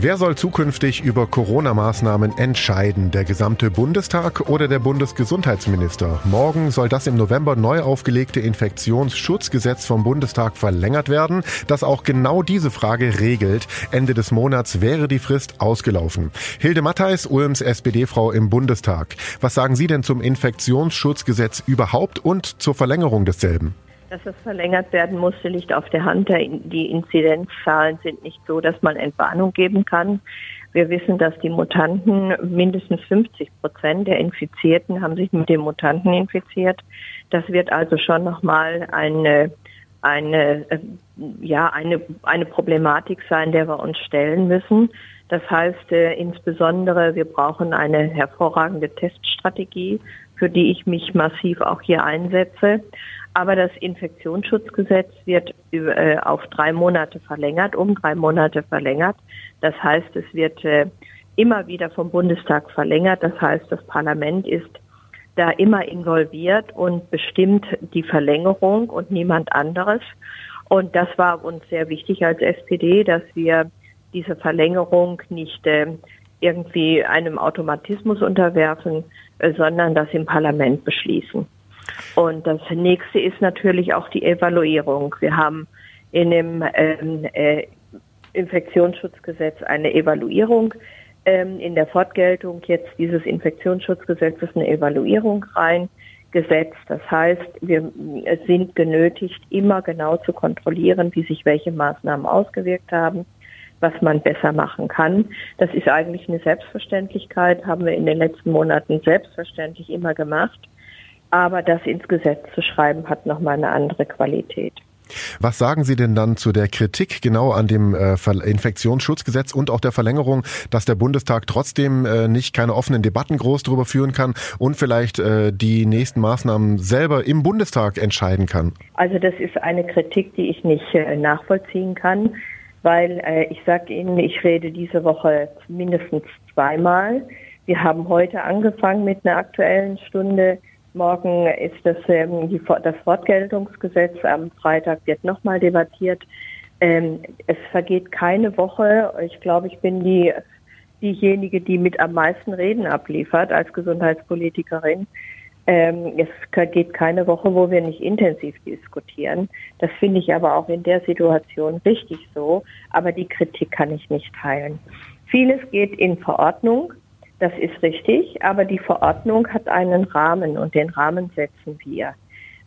Wer soll zukünftig über Corona-Maßnahmen entscheiden? Der gesamte Bundestag oder der Bundesgesundheitsminister? Morgen soll das im November neu aufgelegte Infektionsschutzgesetz vom Bundestag verlängert werden, das auch genau diese Frage regelt. Ende des Monats wäre die Frist ausgelaufen. Hilde Mattheis, Ulms SPD-Frau im Bundestag. Was sagen Sie denn zum Infektionsschutzgesetz überhaupt und zur Verlängerung desselben? Dass es verlängert werden musste, liegt auf der Hand. Die Inzidenzzahlen sind nicht so, dass man Entwarnung geben kann. Wir wissen, dass die Mutanten, mindestens 50 Prozent der Infizierten haben sich mit den Mutanten infiziert. Das wird also schon nochmal eine, eine, äh, ja, eine, eine Problematik sein, der wir uns stellen müssen. Das heißt äh, insbesondere, wir brauchen eine hervorragende Teststrategie, für die ich mich massiv auch hier einsetze. Aber das Infektionsschutzgesetz wird äh, auf drei Monate verlängert, um drei Monate verlängert. Das heißt, es wird äh, immer wieder vom Bundestag verlängert. Das heißt, das Parlament ist da immer involviert und bestimmt die Verlängerung und niemand anderes. Und das war uns sehr wichtig als SPD, dass wir diese Verlängerung nicht äh, irgendwie einem Automatismus unterwerfen, sondern das im Parlament beschließen. Und das nächste ist natürlich auch die Evaluierung. Wir haben in dem ähm, äh, Infektionsschutzgesetz eine Evaluierung ähm, in der Fortgeltung jetzt dieses Infektionsschutzgesetzes eine Evaluierung reingesetzt. Das heißt, wir sind genötigt, immer genau zu kontrollieren, wie sich welche Maßnahmen ausgewirkt haben, was man besser machen kann. Das ist eigentlich eine Selbstverständlichkeit, haben wir in den letzten Monaten selbstverständlich immer gemacht. Aber das ins Gesetz zu schreiben, hat nochmal eine andere Qualität. Was sagen Sie denn dann zu der Kritik genau an dem äh, Infektionsschutzgesetz und auch der Verlängerung, dass der Bundestag trotzdem äh, nicht keine offenen Debatten groß darüber führen kann und vielleicht äh, die nächsten Maßnahmen selber im Bundestag entscheiden kann? Also das ist eine Kritik, die ich nicht nachvollziehen kann, weil ich sage Ihnen, ich rede diese Woche mindestens zweimal. Wir haben heute angefangen mit einer aktuellen Stunde Morgen ist das, ähm, die, das Fortgeltungsgesetz. Am Freitag wird nochmal debattiert. Ähm, es vergeht keine Woche. Ich glaube, ich bin die, diejenige, die mit am meisten Reden abliefert als Gesundheitspolitikerin. Ähm, es geht keine Woche, wo wir nicht intensiv diskutieren. Das finde ich aber auch in der Situation richtig so. Aber die Kritik kann ich nicht teilen. Vieles geht in Verordnung. Das ist richtig, aber die Verordnung hat einen Rahmen und den Rahmen setzen wir.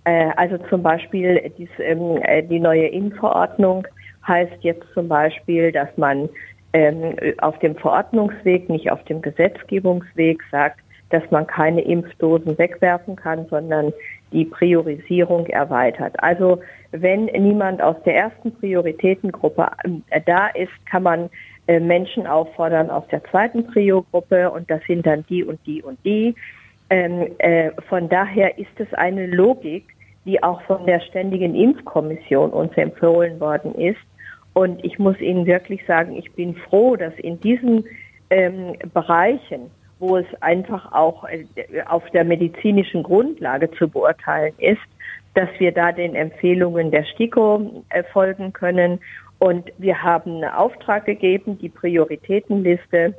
Äh, also zum Beispiel ähm, äh, die neue Innenverordnung heißt jetzt zum Beispiel, dass man ähm, auf dem Verordnungsweg, nicht auf dem Gesetzgebungsweg sagt, dass man keine Impfdosen wegwerfen kann, sondern die Priorisierung erweitert. Also wenn niemand aus der ersten Prioritätengruppe äh, da ist, kann man äh, Menschen auffordern aus der zweiten Prio-Gruppe und das sind dann die und die und die. Ähm, äh, von daher ist es eine Logik, die auch von der Ständigen Impfkommission uns empfohlen worden ist. Und ich muss Ihnen wirklich sagen, ich bin froh, dass in diesen ähm, Bereichen, wo es einfach auch äh, auf der medizinischen Grundlage zu beurteilen ist, dass wir da den Empfehlungen der STIKO äh, folgen können und wir haben einen Auftrag gegeben, die Prioritätenliste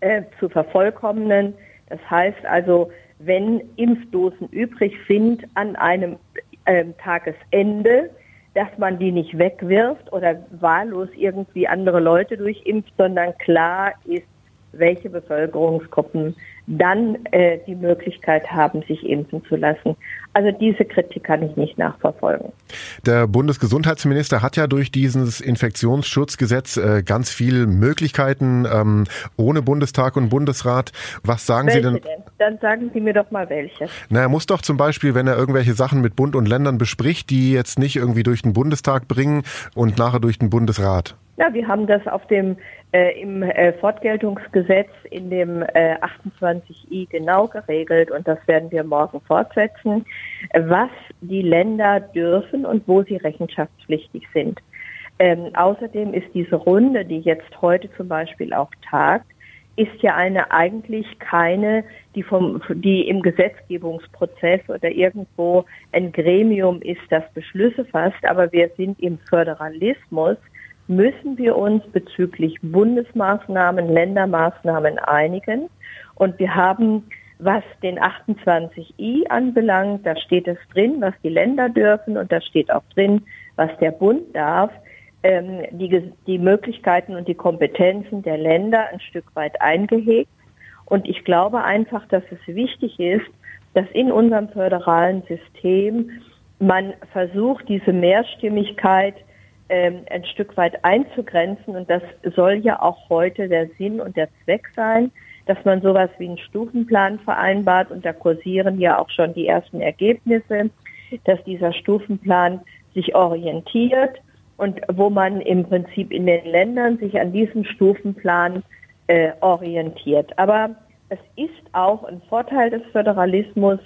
äh, zu vervollkommnen. Das heißt also, wenn Impfdosen übrig sind an einem äh, Tagesende, dass man die nicht wegwirft oder wahllos irgendwie andere Leute durchimpft, sondern klar ist, welche Bevölkerungsgruppen dann äh, die Möglichkeit haben, sich impfen zu lassen. Also diese Kritik kann ich nicht nachverfolgen. Der Bundesgesundheitsminister hat ja durch dieses Infektionsschutzgesetz äh, ganz viele Möglichkeiten ähm, ohne Bundestag und Bundesrat. Was sagen welche Sie denn? denn? Dann sagen Sie mir doch mal welche. Na, er muss doch zum Beispiel, wenn er irgendwelche Sachen mit Bund und Ländern bespricht, die jetzt nicht irgendwie durch den Bundestag bringen und nachher durch den Bundesrat. Ja, wir haben das auf dem äh, im äh, Fortgeltungsgesetz in dem äh, 28i genau geregelt und das werden wir morgen fortsetzen, was die Länder dürfen und wo sie rechenschaftspflichtig sind. Ähm, außerdem ist diese Runde, die jetzt heute zum Beispiel auch tagt, ist ja eine eigentlich keine, die vom, die im Gesetzgebungsprozess oder irgendwo ein Gremium ist, das Beschlüsse fasst, aber wir sind im Föderalismus. Müssen wir uns bezüglich Bundesmaßnahmen, Ländermaßnahmen einigen. Und wir haben, was den 28i anbelangt, da steht es drin, was die Länder dürfen. Und da steht auch drin, was der Bund darf, ähm, die, die Möglichkeiten und die Kompetenzen der Länder ein Stück weit eingehegt. Und ich glaube einfach, dass es wichtig ist, dass in unserem föderalen System man versucht, diese Mehrstimmigkeit ähm, ein Stück weit einzugrenzen. Und das soll ja auch heute der Sinn und der Zweck sein, dass man sowas wie einen Stufenplan vereinbart. Und da kursieren ja auch schon die ersten Ergebnisse, dass dieser Stufenplan sich orientiert und wo man im Prinzip in den Ländern sich an diesem Stufenplan äh, orientiert. Aber es ist auch ein Vorteil des Föderalismus,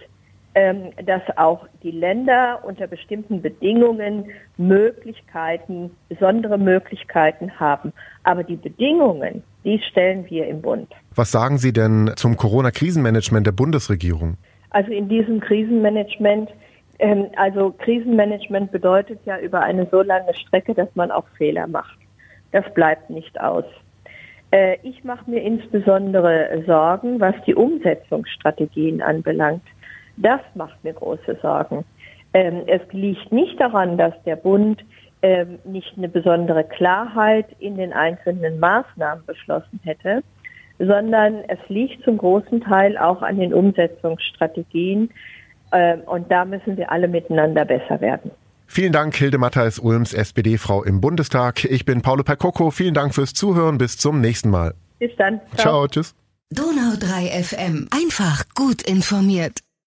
ähm, dass auch die Länder unter bestimmten Bedingungen Möglichkeiten, besondere Möglichkeiten haben. Aber die Bedingungen, die stellen wir im Bund. Was sagen Sie denn zum Corona-Krisenmanagement der Bundesregierung? Also in diesem Krisenmanagement, ähm, also Krisenmanagement bedeutet ja über eine so lange Strecke, dass man auch Fehler macht. Das bleibt nicht aus. Äh, ich mache mir insbesondere Sorgen, was die Umsetzungsstrategien anbelangt. Das macht mir große Sorgen. Ähm, es liegt nicht daran, dass der Bund ähm, nicht eine besondere Klarheit in den einzelnen Maßnahmen beschlossen hätte, sondern es liegt zum großen Teil auch an den Umsetzungsstrategien. Ähm, und da müssen wir alle miteinander besser werden. Vielen Dank, Hilde Matthijs Ulms, SPD-Frau im Bundestag. Ich bin Paulo Percocco. Vielen Dank fürs Zuhören. Bis zum nächsten Mal. Bis dann. Ciao, Ciao tschüss. Donau 3 FM. Einfach gut informiert.